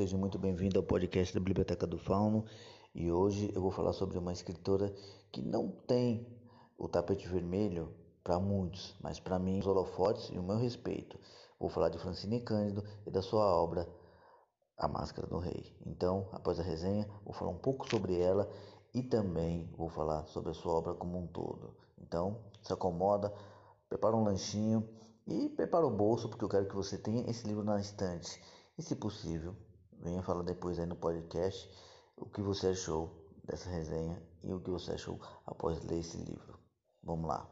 Seja muito bem-vindo ao podcast da Biblioteca do Fauno e hoje eu vou falar sobre uma escritora que não tem o tapete vermelho para muitos, mas para mim os holofotes e o meu respeito. Vou falar de Francine Cândido e da sua obra A Máscara do Rei. Então, após a resenha, vou falar um pouco sobre ela e também vou falar sobre a sua obra como um todo. Então, se acomoda, prepara um lanchinho e prepara o bolso porque eu quero que você tenha esse livro na estante. E se possível, venha falar depois aí no podcast o que você achou dessa resenha e o que você achou após ler esse livro. Vamos lá.